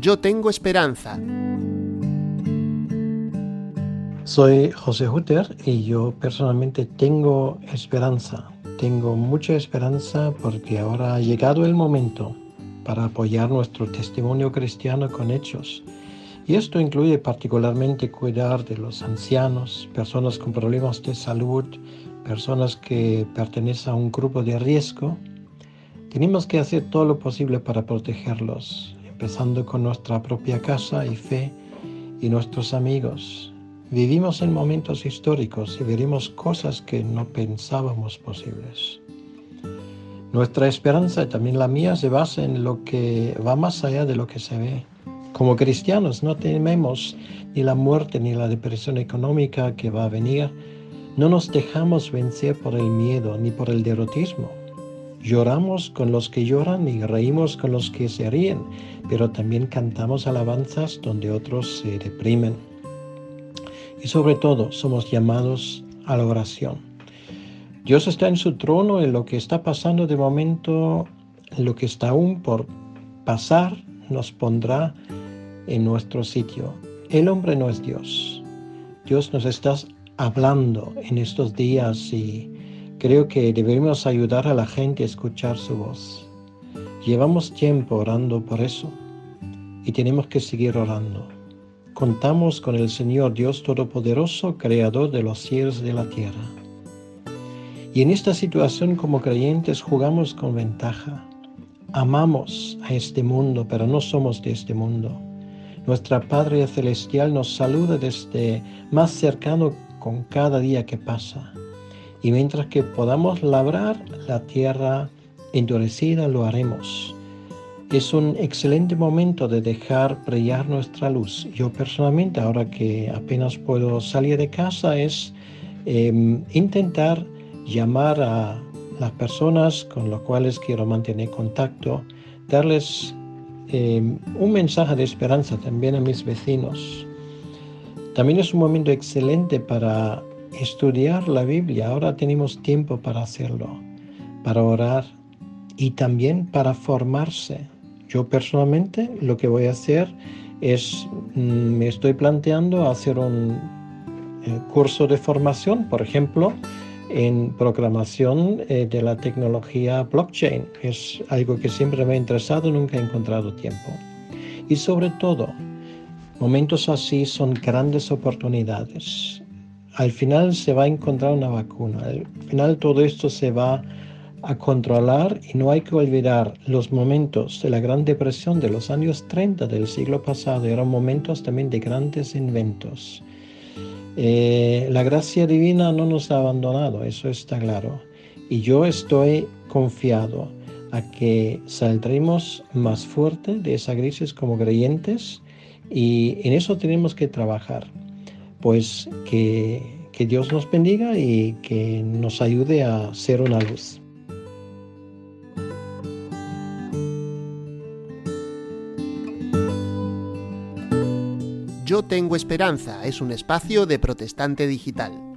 Yo tengo esperanza. Soy José Hutter y yo personalmente tengo esperanza. Tengo mucha esperanza porque ahora ha llegado el momento para apoyar nuestro testimonio cristiano con hechos. Y esto incluye particularmente cuidar de los ancianos, personas con problemas de salud, personas que pertenecen a un grupo de riesgo. Tenemos que hacer todo lo posible para protegerlos, empezando con nuestra propia casa y fe y nuestros amigos. Vivimos en momentos históricos y veremos cosas que no pensábamos posibles. Nuestra esperanza y también la mía se basa en lo que va más allá de lo que se ve. Como cristianos no tememos ni la muerte ni la depresión económica que va a venir. No nos dejamos vencer por el miedo ni por el derrotismo. Lloramos con los que lloran y reímos con los que se ríen, pero también cantamos alabanzas donde otros se deprimen. Y sobre todo somos llamados a la oración. Dios está en su trono en lo que está pasando de momento, lo que está aún por pasar, nos pondrá en nuestro sitio. El hombre no es Dios. Dios nos está hablando en estos días y Creo que debemos ayudar a la gente a escuchar su voz. Llevamos tiempo orando por eso y tenemos que seguir orando. Contamos con el Señor Dios Todopoderoso, Creador de los cielos y de la tierra. Y en esta situación como creyentes jugamos con ventaja. Amamos a este mundo, pero no somos de este mundo. Nuestra Padre Celestial nos saluda desde más cercano con cada día que pasa y mientras que podamos labrar la tierra endurecida, lo haremos. Es un excelente momento de dejar brillar nuestra luz. Yo personalmente, ahora que apenas puedo salir de casa, es em, intentar llamar a las personas con las cuales quiero mantener contacto, darles em, un mensaje de esperanza también a mis vecinos. También es un momento excelente para estudiar la Biblia. Ahora tenemos tiempo para hacerlo, para orar y también para formarse. Yo personalmente lo que voy a hacer es, mm, me estoy planteando hacer un eh, curso de formación, por ejemplo, en programación eh, de la tecnología blockchain. Es algo que siempre me ha interesado, nunca he encontrado tiempo. Y sobre todo, momentos así son grandes oportunidades al final se va a encontrar una vacuna. Al final todo esto se va a controlar y no hay que olvidar los momentos de la Gran Depresión de los años 30 del siglo pasado. Eran momentos también de grandes inventos. Eh, la gracia divina no nos ha abandonado, eso está claro. Y yo estoy confiado a que saldremos más fuerte de esa crisis como creyentes y en eso tenemos que trabajar pues que, Dios nos bendiga y que nos ayude a ser una luz. Yo tengo esperanza es un espacio de protestante digital.